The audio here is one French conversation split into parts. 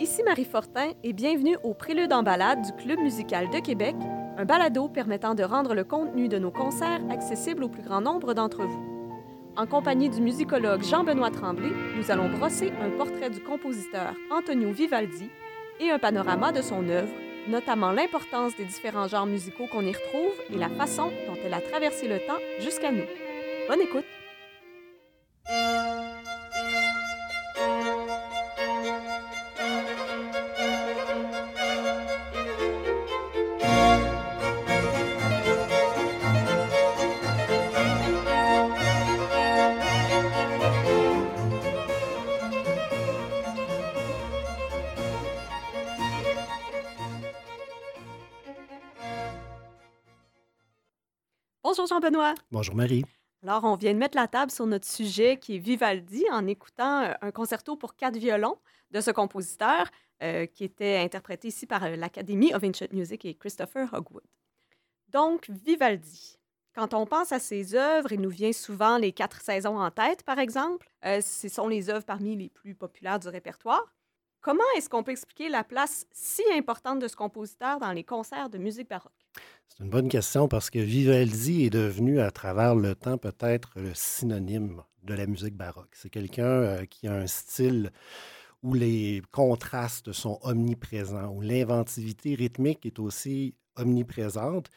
Ici Marie Fortin et bienvenue au Prélude en balade du Club musical de Québec, un balado permettant de rendre le contenu de nos concerts accessible au plus grand nombre d'entre vous. En compagnie du musicologue Jean-Benoît Tremblay, nous allons brosser un portrait du compositeur Antonio Vivaldi et un panorama de son œuvre, notamment l'importance des différents genres musicaux qu'on y retrouve et la façon dont elle a traversé le temps jusqu'à nous. Bonne écoute! Bonjour Jean-Benoît. Bonjour Marie. Alors, on vient de mettre la table sur notre sujet qui est Vivaldi en écoutant euh, un concerto pour quatre violons de ce compositeur euh, qui était interprété ici par euh, l'Academy of Ancient Music et Christopher Hogwood. Donc, Vivaldi. Quand on pense à ses œuvres, il nous vient souvent les quatre saisons en tête, par exemple. ce sont les œuvres parmi les plus populaires du répertoire. Comment est-ce qu'on peut expliquer la place si importante de ce compositeur dans les concerts de musique baroque? C'est une bonne question parce que Vivaldi est devenu à travers le temps peut-être le synonyme de la musique baroque. C'est quelqu'un euh, qui a un style où les contrastes sont omniprésents, où l'inventivité rythmique est aussi omniprésente.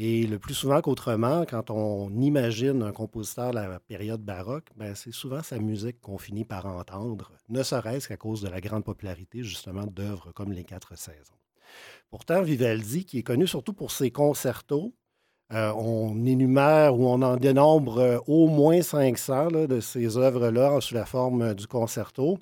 Et le plus souvent qu'autrement, quand on imagine un compositeur de la période baroque, ben c'est souvent sa musique qu'on finit par entendre, ne serait-ce qu'à cause de la grande popularité justement d'œuvres comme Les Quatre Saisons. Pourtant, Vivaldi, qui est connu surtout pour ses concertos, euh, on énumère ou on en dénombre euh, au moins 500 de ces œuvres-là sous la forme du concerto,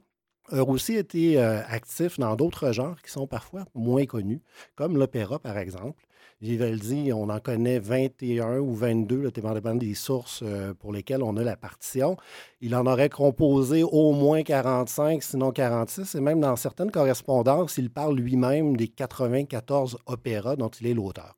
a aussi été euh, actif dans d'autres genres qui sont parfois moins connus, comme l'opéra par exemple. Vivaldi, on en connaît 21 ou 22, dépendamment des sources euh, pour lesquelles on a la partition. Il en aurait composé au moins 45, sinon 46, et même dans certaines correspondances, il parle lui-même des 94 opéras dont il est l'auteur.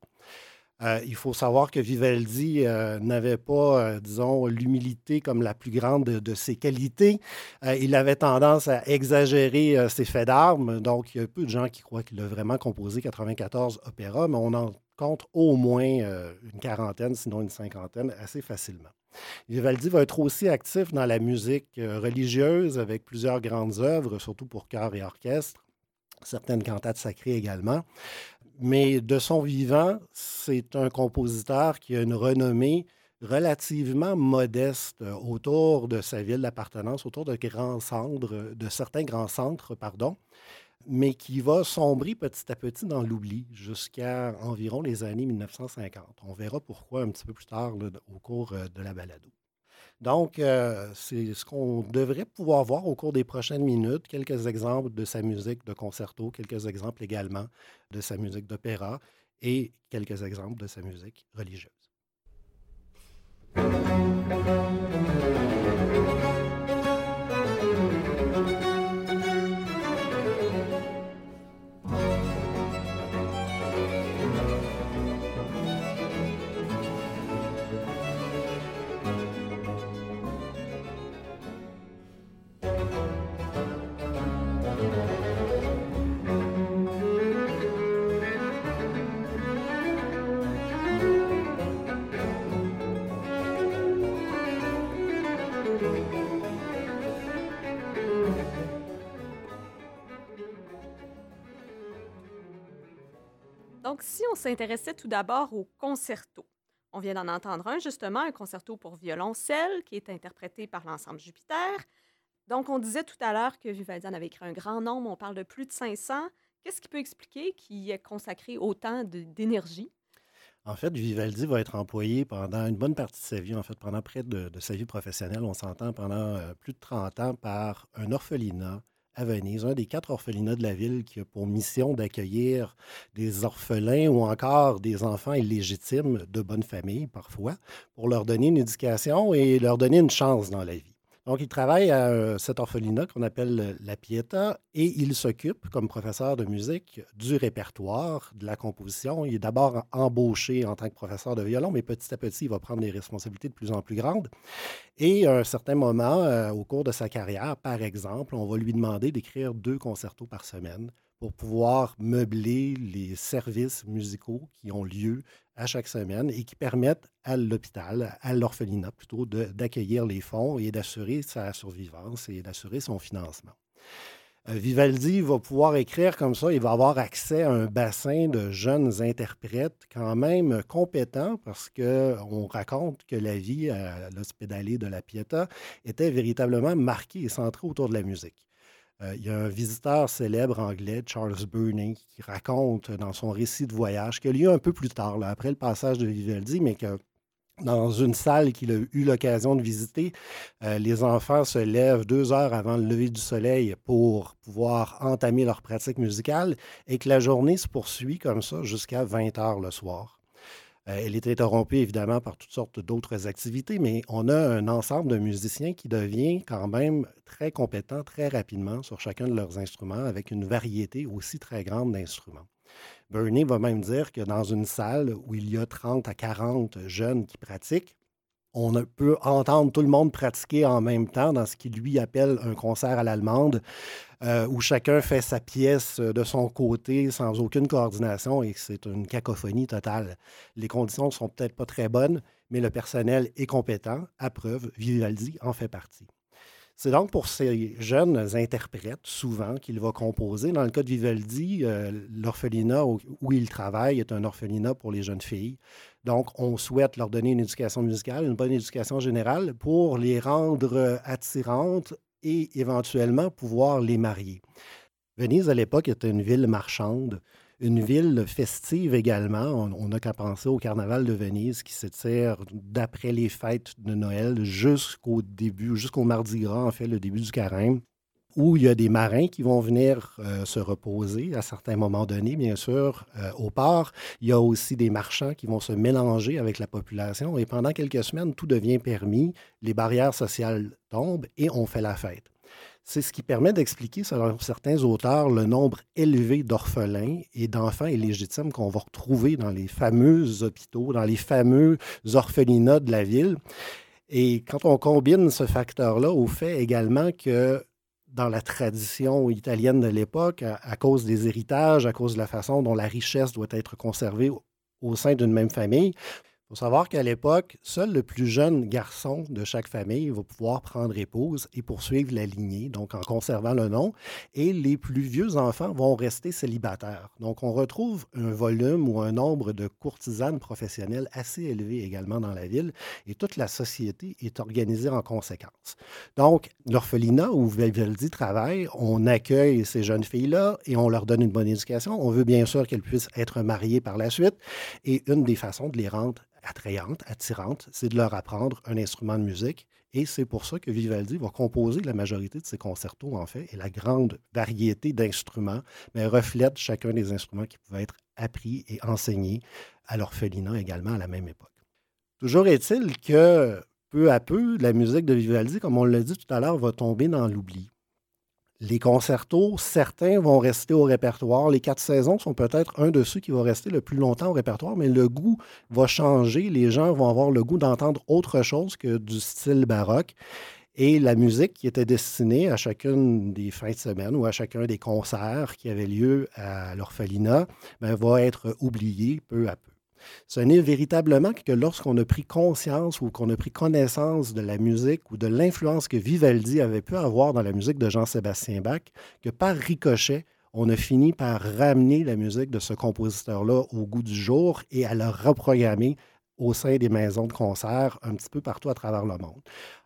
Euh, il faut savoir que Vivaldi euh, n'avait pas, disons, l'humilité comme la plus grande de, ses qualités. il avait tendance à exagérer ses faits d'armes. Donc, il y a peu de gens qui croient qu'il a vraiment composé 94 opéras, mais on en compte au moins euh, une quarantaine, sinon une cinquantaine, assez facilement. Vivaldi va être aussi actif dans la musique euh, religieuse avec plusieurs grandes œuvres, surtout pour chœur et orchestre, certaines cantates sacrées également. Mais de son vivant, c'est un compositeur qui a une renommée relativement modeste euh, autour de sa ville d'appartenance, autour de grands centres, de certains grands centres, pardon mais qui va sombrer petit à petit dans l'oubli jusqu'à environ les années 1950. On verra pourquoi un petit peu plus tard au cours euh, de la balado. Donc, euh, c'est ce qu'on devrait pouvoir voir au cours des prochaines minutes, quelques exemples de sa musique de concerto, quelques exemples également de sa musique d'opéra et quelques exemples de sa musique religieuse. Donc, si on s'intéressait tout d'abord au concerto, on vient d'en entendre un, justement, un concerto pour violoncelle qui est interprété par l'ensemble Jupiter. Donc, on disait tout à l'heure que Vivaldi en avait écrit un grand nombre, on parle de plus de 500. Qu'est-ce qui peut expliquer qu'il ait consacré autant d'énergie? En fait, Vivaldi va être employé pendant une bonne partie de sa vie, en fait, pendant près de, sa vie professionnelle, on s'entend pendant euh, plus de 30 ans par un orphelinat à Venise, un des quatre orphelinats de la ville qui a pour mission d'accueillir des orphelins ou encore des enfants illégitimes de bonne famille parfois, pour leur donner une éducation et leur donner une chance dans la vie. Donc, il travaille à cet orphelinat qu'on appelle la Pieta et il s'occupe, comme professeur de musique, du répertoire, de la composition. Il est d'abord embauché en tant que professeur de violon, mais petit à petit, il va prendre des responsabilités de plus en plus grandes. Et à un certain moment, euh, au cours de sa carrière, par exemple, on va lui demander d'écrire deux concertos par semaine pour pouvoir meubler les services musicaux qui ont lieu à chaque semaine et qui permettent à l'hôpital, à l'orphelinat plutôt, d'accueillir les fonds et d'assurer sa survivance et d'assurer son financement. Euh, Vivaldi va pouvoir écrire comme ça, il va avoir accès à un bassin de jeunes interprètes quand même compétents parce qu'on raconte que la vie à l'hospitalier de la Pietà était véritablement marquée et centrée autour de la musique. Euh, il y a un visiteur célèbre anglais, Charles Burney, qui raconte dans son récit de voyage, qui a lieu un peu plus tard, après le passage de Vivaldi, mais que dans une salle qu'il a eu l'occasion de visiter, euh, les enfants se lèvent deux heures avant le lever du soleil pour pouvoir entamer leur pratique musicale et que la journée se poursuit comme ça jusqu'à 20 heures le soir. Euh, elle est interrompue évidemment par toutes sortes d'autres activités, mais on a un ensemble de musiciens qui devient quand même très compétent très rapidement sur chacun de leurs instruments avec une variété aussi très grande d'instruments. Bernie va même dire que dans une salle où il y a 30 à 40 jeunes qui pratiquent, on peut entendre tout le monde pratiquer en même temps dans ce qu'il lui appelle un concert à l'allemande, euh, où chacun fait sa pièce de son côté sans aucune coordination et c'est une cacophonie totale. Les conditions ne sont peut-être pas très bonnes, mais le personnel est compétent. À preuve, Vivaldi en fait partie. C'est donc pour ces jeunes interprètes, souvent, qu'il va composer. Dans le cas de Vivaldi, euh, l'orphelinat où, il travaille est un orphelinat pour les jeunes filles. Donc, on souhaite leur donner une éducation musicale, une bonne éducation générale pour les rendre attirantes et éventuellement pouvoir les marier. Venise, à l'époque, était une ville marchande une ville festive également. On n'a qu'à penser au carnaval de Venise qui s'étire d'après les fêtes de Noël jusqu'au début, jusqu'au Mardi Gras, en fait, le début du carême, où il y a des marins qui vont venir euh, se reposer à certains moments donnés, bien sûr, euh, au port. Il y a aussi des marchands qui vont se mélanger avec la population et pendant quelques semaines, tout devient permis, les barrières sociales tombent et on fait la fête. C'est ce qui permet d'expliquer, selon certains auteurs, le nombre élevé d'orphelins et d'enfants illégitimes qu'on va retrouver dans les fameux hôpitaux, dans les fameux orphelinats de la ville. Et quand on combine ce facteur-là au fait également que dans la tradition italienne de l'époque, à, cause des héritages, à cause de la façon dont la richesse doit être conservée au sein d'une même famille, il faut savoir qu'à l'époque, seul le plus jeune garçon de chaque famille va pouvoir prendre épouse et poursuivre la lignée, donc en conservant le nom, et les plus vieux enfants vont rester célibataires. Donc on retrouve un volume ou un nombre de courtisanes professionnelles assez élevé également dans la ville, et toute la société est organisée en conséquence. Donc l'orphelinat où Vivaldi travaille, on accueille ces jeunes filles-là et on leur donne une bonne éducation. On veut bien sûr qu'elles puissent être mariées par la suite, et une des façons de les rendre attrayante, attirante, c'est de leur apprendre un instrument de musique. Et c'est pour ça que Vivaldi va composer la majorité de ses concertos, en fait, et la grande variété d'instruments, mais reflète chacun des instruments qui pouvaient être appris et enseignés à l'orphelinat également à la même époque. Toujours est-il que peu à peu, la musique de Vivaldi, comme on l'a dit tout à l'heure, va tomber dans l'oubli. Les concertos, certains vont rester au répertoire. Les quatre saisons sont peut-être un de ceux qui va rester le plus longtemps au répertoire, mais le goût va changer. Les gens vont avoir le goût d'entendre autre chose que du style baroque. Et la musique qui était destinée à chacune des fins de semaine ou à chacun des concerts qui avaient lieu à l'orphelinat ben, va être oubliée peu à peu. Ce n'est véritablement que lorsqu'on a pris conscience ou qu'on a pris connaissance de la musique ou de l'influence que Vivaldi avait pu avoir dans la musique de Jean-Sébastien Bach, que par ricochet, on a fini par ramener la musique de ce compositeur-là au goût du jour et à la reprogrammer au sein des maisons de concert un petit peu partout à travers le monde.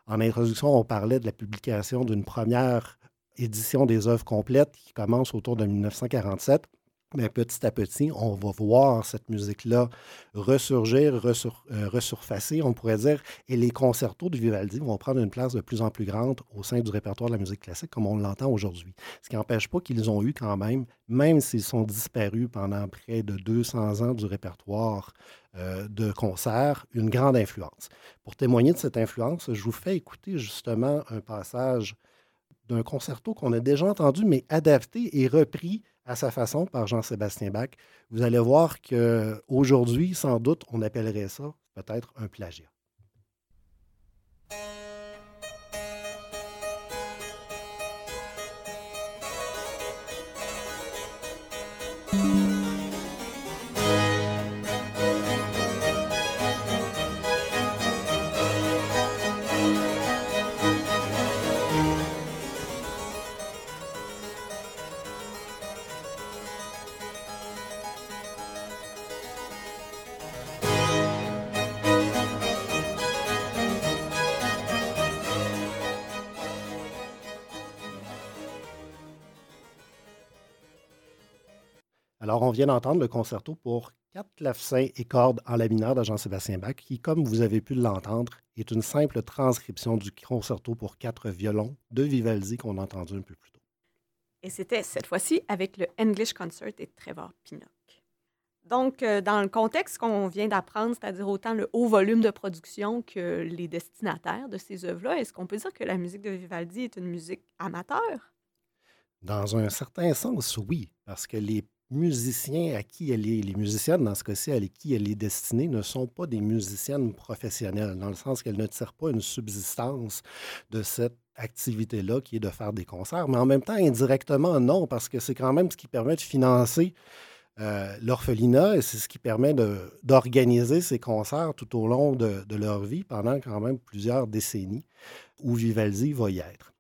En introduction, on parlait de la publication d'une première édition des œuvres complètes qui commence autour de 1947 mais petit à petit, on va voir cette musique-là ressurgir, euh, resurfacer, on pourrait dire, et les concertos de Vivaldi vont prendre une place de plus en plus grande au sein du répertoire de la musique classique, comme on l'entend aujourd'hui. Ce qui n'empêche pas qu'ils ont eu quand même, même s'ils sont disparus pendant près de 200 ans du répertoire euh, de concerts, une grande influence. Pour témoigner de cette influence, je vous fais écouter justement un passage d'un concerto qu'on a déjà entendu, mais adapté et repris à sa façon par Jean-Sébastien Bach. Vous allez voir qu'aujourd'hui, sans doute, on appellerait ça peut-être un plagiat. Alors, on vient d'entendre le concerto pour quatre clavecins et cordes en la mineur de Jean-Sébastien Bach, qui, comme vous avez pu l'entendre, est une simple transcription du concerto pour quatre violons de Vivaldi qu'on a entendu un peu plus tôt. Et c'était cette fois-ci avec le English Concert et Trevor Pinnock. Donc, euh, dans le contexte qu'on vient d'apprendre, c'est-à-dire autant le haut volume de production que les destinataires de ces œuvres-là, est-ce qu'on peut dire que la musique de Vivaldi est une musique amateur? Dans un certain sens, oui, parce que les musiciens à qui elle est, les musiciennes dans ce cas-ci à qui elle est destinée, ne sont pas des musiciennes professionnelles, dans le sens qu'elles ne tirent pas une subsistance de cette activité-là qui est de faire des concerts, mais en même temps, indirectement, non, parce que c'est quand même ce qui permet de financer euh, l'orphelinat et c'est ce qui permet d'organiser ces concerts tout au long de, de leur vie pendant quand même plusieurs décennies où Vivaldi va y être.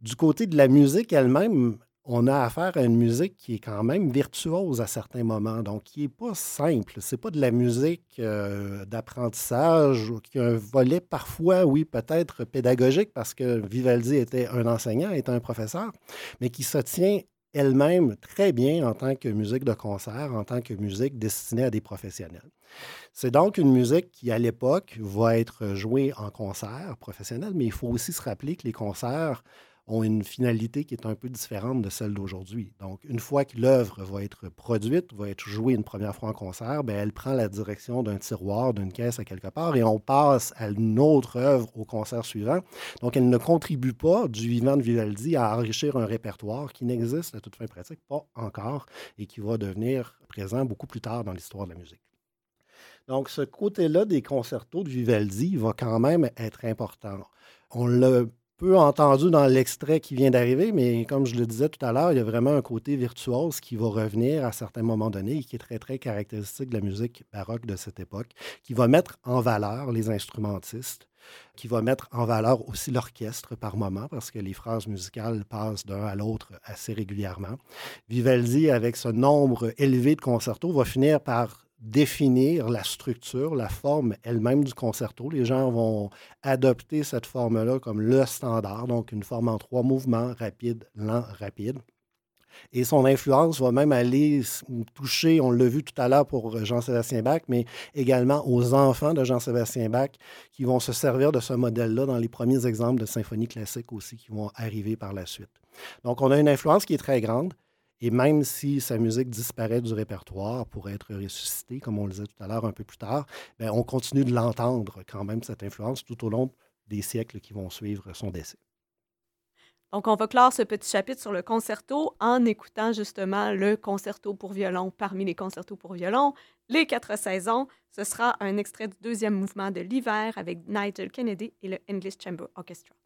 Du côté de la musique elle-même, on a affaire à une musique qui est quand même virtuose à certains moments, donc qui n'est pas simple. C'est pas de la musique euh, d'apprentissage qui a un volet parfois, oui, peut-être pédagogique, parce que Vivaldi était un enseignant, était un professeur, mais qui se tient elle-même très bien en tant que musique de concert, en tant que musique destinée à des professionnels. C'est donc une musique qui, à l'époque, va être jouée en concert professionnel, mais il faut aussi se rappeler que les concerts ont une finalité qui est un peu différente de celle d'aujourd'hui. Donc, une fois que l'œuvre va être produite, va être jouée une première fois en concert, bien, elle prend la direction d'un tiroir, d'une caisse à quelque part, et on passe à une autre œuvre au concert suivant. Donc, elle ne contribue pas du vivant de Vivaldi à enrichir un répertoire qui n'existe à toute fin pratique pas encore et qui va devenir présent beaucoup plus tard dans l'histoire de la musique. Donc, ce côté-là des concertos de Vivaldi va quand même être important. On l'a peu entendu dans l'extrait qui vient d'arriver, mais comme je le disais tout à l'heure, il y a vraiment un côté virtuose qui va revenir à certains moments donnés et qui est très, très caractéristique de la musique baroque de cette époque, qui va mettre en valeur les instrumentistes, qui va mettre en valeur aussi l'orchestre par moment, parce que les phrases musicales passent d'un à l'autre assez régulièrement. Vivaldi, avec ce nombre élevé de concertos, va finir par définir la structure, la forme elle-même du concerto. Les gens vont adopter cette forme-là comme le standard, donc une forme en trois mouvements, rapide, lent, rapide. Et son influence va même aller toucher, on l'a vu tout à l'heure pour Jean-Sébastien Bach, mais également aux enfants de Jean-Sébastien Bach qui vont se servir de ce modèle-là dans les premiers exemples de symphonie classique aussi qui vont arriver par la suite. Donc, on a une influence qui est très grande. Et même si sa musique disparaît du répertoire pour être ressuscitée, comme on le disait tout à l'heure un peu plus tard, bien, on continue de l'entendre quand même, cette influence, tout au long des siècles qui vont suivre son décès. Donc, on va clore ce petit chapitre sur le concerto en écoutant justement le concerto pour violon parmi les concertos pour violon, les quatre saisons. Ce sera un extrait du deuxième mouvement de l'hiver avec Nigel Kennedy et le English Chamber Orchestra.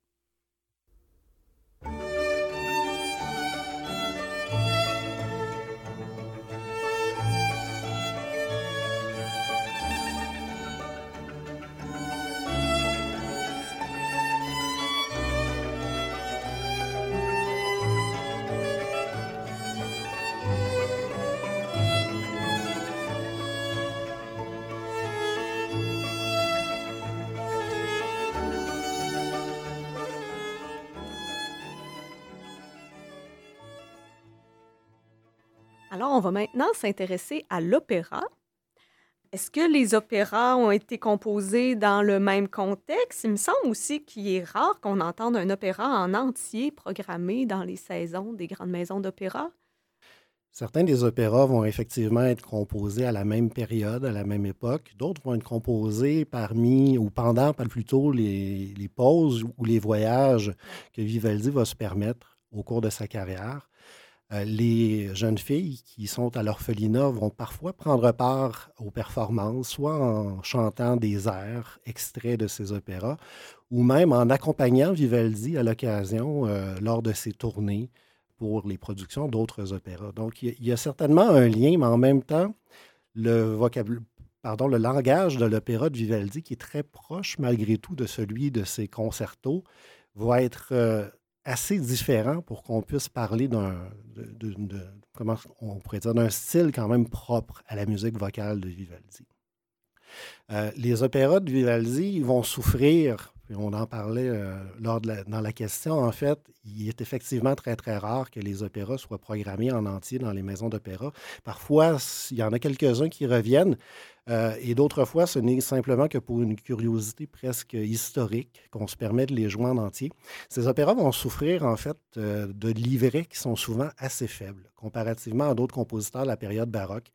Alors, on va maintenant s'intéresser à l'opéra. Est-ce que les opéras ont été composés dans le même contexte? Il me semble aussi qu'il est rare qu'on entende un opéra en entier programmé dans les saisons des grandes maisons d'opéra. Certains des opéras vont effectivement être composés à la même période, à la même époque. D'autres vont être composés parmi ou pendant, pas plutôt, les, les pauses ou les voyages que Vivaldi va se permettre au cours de sa carrière. Euh, les jeunes filles qui sont à l'orphelinat vont parfois prendre part aux performances, soit en chantant des airs extraits de ces opéras, ou même en accompagnant Vivaldi à l'occasion euh, lors de ses tournées pour les productions d'autres opéras. Donc, il y, a certainement un lien, mais en même temps, le pardon, le langage de l'opéra de Vivaldi, qui est très proche malgré tout de celui de ses concertos, va être euh, assez différent pour qu'on puisse parler d'un, comment on pourrait dire, d'un style quand même propre à la musique vocale de Vivaldi. Euh, les opéras de Vivaldi vont souffrir, on en parlait euh, lors dans la question, en fait, il est effectivement très, très rare que les opéras soient programmés en entier dans les maisons d'opéra. Parfois, il y en a quelques-uns qui reviennent, euh, et d'autres fois, ce n'est simplement que pour une curiosité presque historique qu'on se permet de les jouer en entier. Ces opéras vont souffrir, en fait, de livrets qui sont souvent assez faibles, comparativement à d'autres compositeurs de la période baroque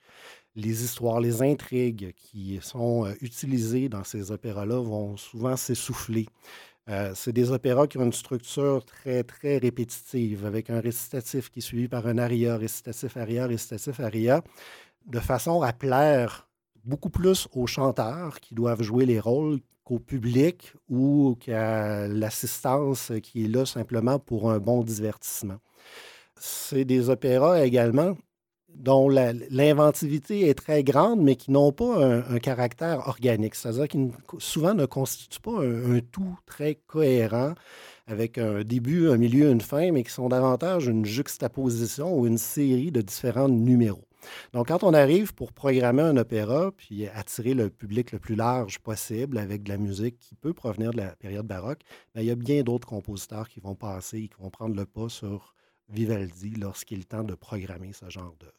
les histoires, les intrigues qui sont euh, utilisées dans ces opéras-là vont souvent s'essouffler. Euh, c'est des opéras qui ont une structure très, très répétitive, avec un récitatif qui est suivi par un aria, récitatif, aria, récitatif, aria, de façon à plaire beaucoup plus aux chanteurs qui doivent jouer les rôles qu'au public ou qu'à l'assistance qui est là simplement pour un bon divertissement. C'est des opéras également dont l'inventivité est très grande, mais qui n'ont pas un, caractère organique. C'est-à-dire qui souvent ne constituent pas un, tout très cohérent avec un début, un milieu, une fin, mais qui sont davantage une juxtaposition ou une série de différents numéros. Donc, quand on arrive pour programmer un opéra, puis attirer le public le plus large possible avec de la musique qui peut provenir de la période baroque, bien, il y a bien d'autres compositeurs qui vont passer et qui vont prendre le pas sur Vivaldi lorsqu'il est temps de programmer ce genre d'œuvre.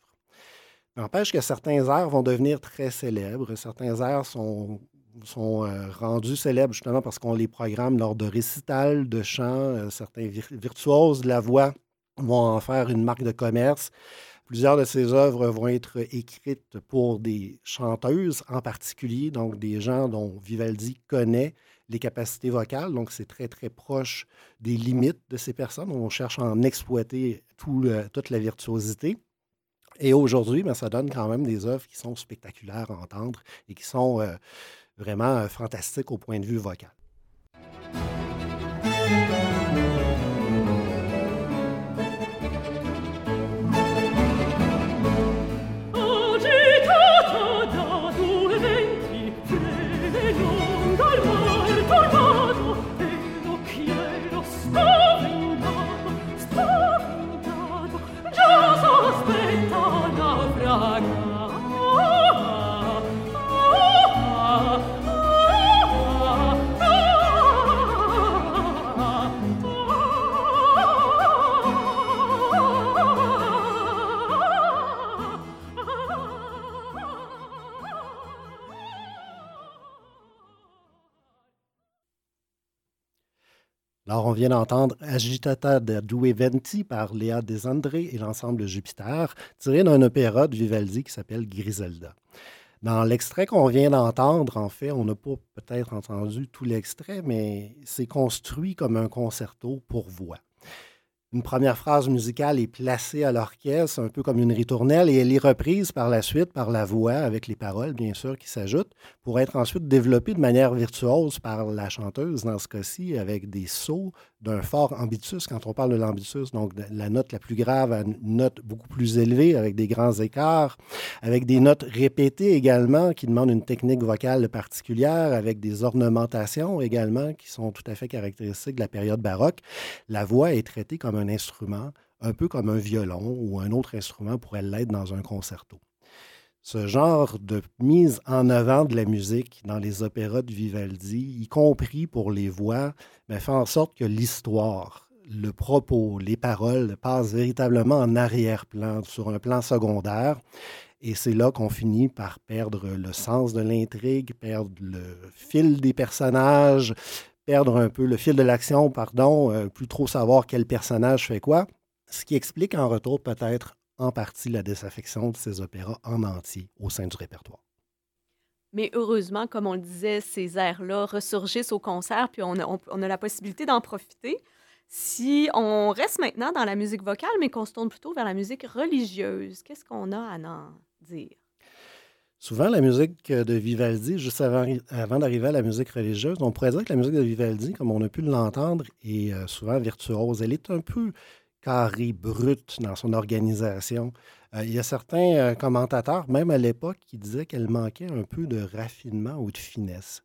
N'empêche que certains airs vont devenir très célèbres. Certains airs sont, sont euh, rendus célèbres justement parce qu'on les programme lors de récitals, de chants. Euh, certains virtuoses de la voix vont en faire une marque de commerce. Plusieurs de ces œuvres vont être écrites pour des chanteuses en particulier, donc des gens dont Vivaldi connaît les capacités vocales. Donc, c'est très, très proche des limites de ces personnes. On cherche à en exploiter tout, toute la virtuosité. Et aujourd'hui, ben, ça donne quand même des œuvres qui sont spectaculaires à entendre et qui sont euh, vraiment euh, fantastiques au point de vue vocal. Vient d'entendre Agitata da Due Venti par Léa Desandré et l'ensemble Jupiter, tiré d'un opéra de Vivaldi qui s'appelle Griselda. Dans l'extrait qu'on vient d'entendre, en fait, on n'a pas peut-être entendu tout l'extrait, mais c'est construit comme un concerto pour voix une première phrase musicale est placée à l'orchestre, un peu comme une ritournelle, et elle est reprise par la suite par la voix, avec les paroles, bien sûr, qui s'ajoutent, pour être ensuite développée de manière virtuose par la chanteuse, dans ce cas-ci, avec des sauts d'un fort ambitus. Quand on parle de l'ambitus, donc la note la plus grave à une note beaucoup plus élevée, avec des grands écarts, avec des notes répétées également, qui demandent une technique vocale particulière, avec des ornementations également, qui sont tout à fait caractéristiques de la période baroque. La voix est traitée comme un instrument, un peu comme un violon ou un autre instrument pourrait l'être dans un concerto. Ce genre de mise en avant de la musique dans les opéras de Vivaldi, y compris pour les voix, ben, fait en sorte que l'histoire, le propos, les paroles passent véritablement en arrière-plan, sur un plan secondaire. Et c'est là qu'on finit par perdre le sens de l'intrigue, perdre le fil des personnages, perdre un peu le fil de l'action, pardon, euh, plus trop savoir quel personnage fait quoi. Ce qui explique en retour peut-être en partie la désaffection de ces opéras en entier au sein du répertoire. Mais heureusement, comme on le disait, ces airs-là ressurgissent au concert, puis on a, la possibilité d'en profiter. Si on reste maintenant dans la musique vocale, mais qu'on se tourne plutôt vers la musique religieuse, qu'est-ce qu'on a à en dire? Souvent, la musique de Vivaldi, juste avant, d'arriver à la musique religieuse, on pourrait dire que la musique de Vivaldi, comme on a pu l'entendre, est euh, souvent virtuose. Elle est un peu carrée, brute dans son organisation. Euh, il y a certains euh, commentateurs, même à l'époque, qui disaient qu'elle manquait un peu de raffinement ou de finesse.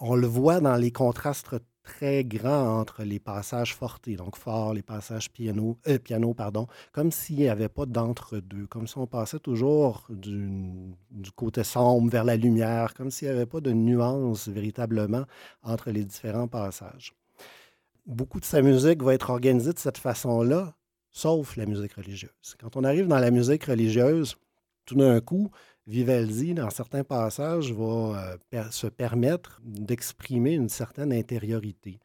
On le voit dans les contrastes très grands entre les passages fortés, donc fort, les passages piano, euh, piano pardon, comme s'il n'y avait pas d'entre-deux, comme si on passait toujours du, du, côté sombre vers la lumière, comme s'il n'y avait pas de nuance véritablement entre les différents passages. Beaucoup de sa musique va être organisée de cette façon-là, sauf la musique religieuse. Quand on arrive dans la musique religieuse, tout d'un coup, Vivaldi, dans certains passages, va euh, se permettre d'exprimer une certaine intériorité.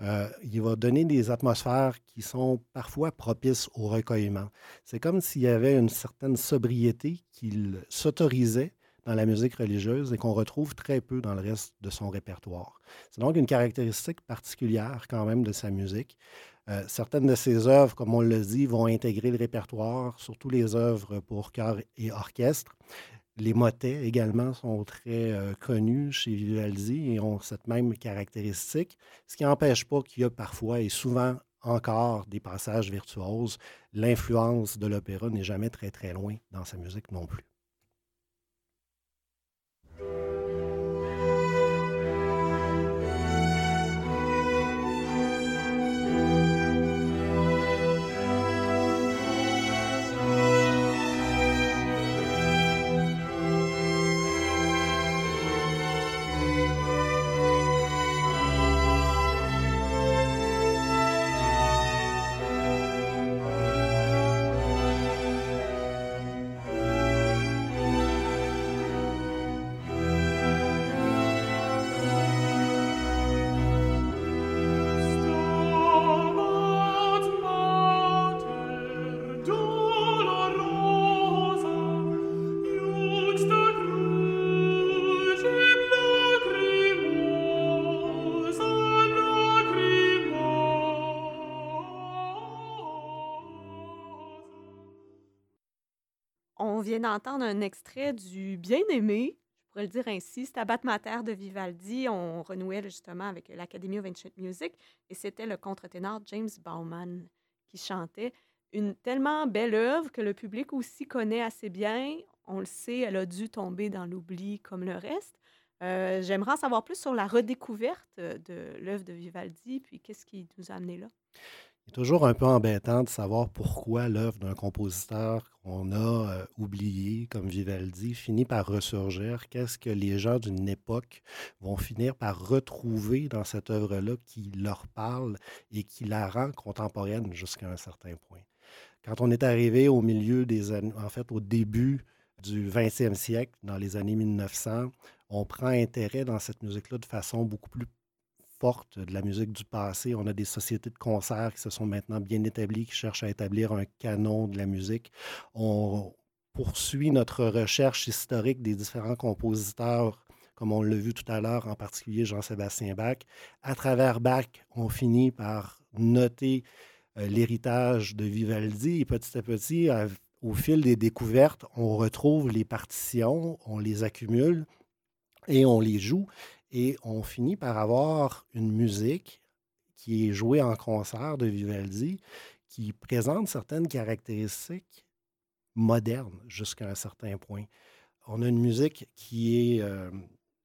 Euh, il va donner des atmosphères qui sont parfois propices au recueillement. C'est comme s'il y avait une certaine sobriété qu'il s'autorisait dans la musique religieuse et qu'on retrouve très peu dans le reste de son répertoire. C'est donc une caractéristique particulière quand même de sa musique. Euh, certaines de ses œuvres, comme on le dit, vont intégrer le répertoire, surtout les œuvres pour chœur et orchestre. Les motets également sont très euh, connus chez Vivaldi et ont cette même caractéristique, ce qui n'empêche pas qu'il y a parfois et souvent encore des passages virtuoses. L'influence de l'opéra n'est jamais très très loin dans sa musique non plus. Thank you. Vient d'entendre un extrait du Bien-aimé, je pourrais le dire ainsi. Stabat Mater de Vivaldi. On renouait justement avec l'Académie of Ancient Music et c'était le contre-ténor James Bauman qui chantait. Une tellement belle œuvre que le public aussi connaît assez bien. On le sait, elle a dû tomber dans l'oubli comme le reste. Euh, j'aimerais en savoir plus sur la redécouverte de l'œuvre de Vivaldi, puis qu'est-ce qui nous a amené là? Toujours un peu embêtant de savoir pourquoi l'œuvre d'un compositeur qu'on a euh, oublié, comme Vivaldi, finit par ressurgir. Qu'est-ce que les gens d'une époque vont finir par retrouver dans cette œuvre-là qui leur parle et qui la rend contemporaine jusqu'à un certain point? Quand on est arrivé au milieu des années, en fait, au début du 20e siècle, dans les années 1900, on prend intérêt dans cette musique-là de façon beaucoup plus de la musique du passé. On a des sociétés de concerts qui se sont maintenant bien établies, qui cherchent à établir un canon de la musique. On poursuit notre recherche historique des différents compositeurs comme on l'a vu tout à l'heure, en particulier Jean-Sébastien Bach. À travers Bach, on finit par noter euh, l'héritage de Vivaldi et petit à petit, au fil des découvertes, on retrouve les partitions, on les accumule et on les joue. Et on finit par avoir une musique qui est jouée en concert de Vivaldi qui présente certaines caractéristiques modernes jusqu'à un certain point. On a une musique qui est euh,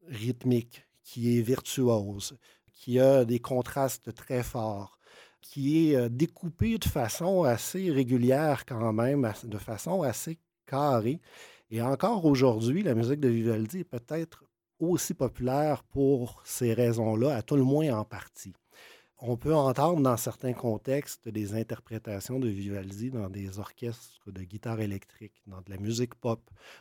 rythmique, qui est virtuose, qui a des contrastes très forts, qui est euh, découpée de façon assez régulière quand même, de façon assez carrée. Et encore aujourd'hui, la musique de Vivaldi est peut-être aussi populaire pour ces raisons-là, à tout le moins en partie. on peut entendre dans certains contextes des interprétations de Vivaldi dans des orchestres de guitare électrique, dans de la musique pop.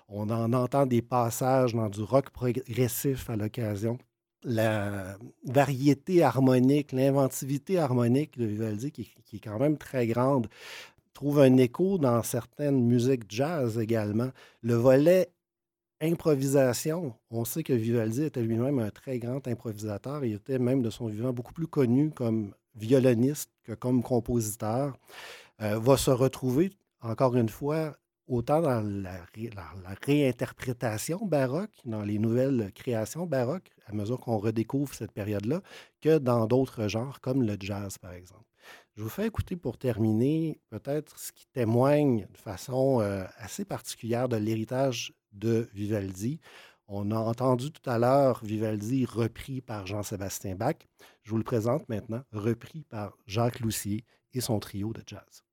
On en entend des passages dans du rock progressif à l'occasion. La variété harmonique, l'inventivité harmonique de Vivaldi, qui, qui, est quand même très grande, trouve un écho dans certaines musiques jazz également. Le volet improvisation, on sait que Vivaldi était lui-même un très grand improvisateur. Il était même de son vivant beaucoup plus connu comme violoniste que comme compositeur. Euh, va se retrouver, encore une fois, autant dans la, réinterprétation baroque, dans les nouvelles créations baroques, à mesure qu'on redécouvre cette période-là, que dans d'autres genres, comme le jazz, par exemple. Je vous fais écouter pour terminer peut-être ce qui témoigne de façon euh, assez particulière de l'héritage de Vivaldi. On a entendu tout à l'heure Vivaldi repris par Jean-Sébastien Bach. Je vous le présente maintenant, repris par Jacques Loussier et son trio de jazz.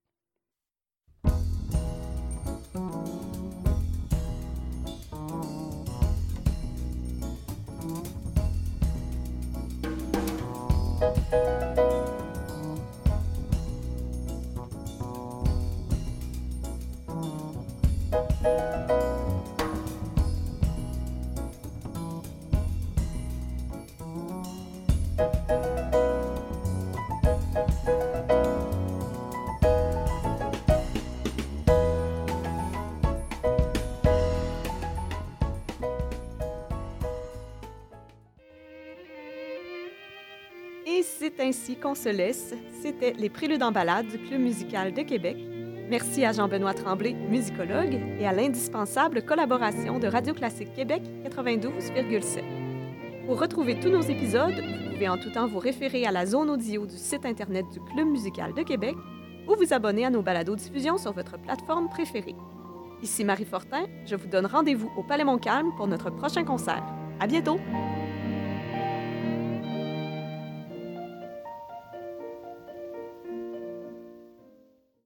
C'est ainsi qu'on se laisse. C'était les Préludes en balade du Club musical de Québec. Merci à Jean-Benoît Tremblay, musicologue, et à l'indispensable collaboration de Radio Classique Québec 92,7. Pour retrouver tous nos épisodes, vous pouvez en tout temps vous référer à la zone audio du site Internet du Club musical de Québec ou vous abonner à nos balados-diffusions sur votre plateforme préférée. Ici Marie Fortin, je vous donne rendez-vous au Palais Montcalm pour notre prochain concert. À bientôt!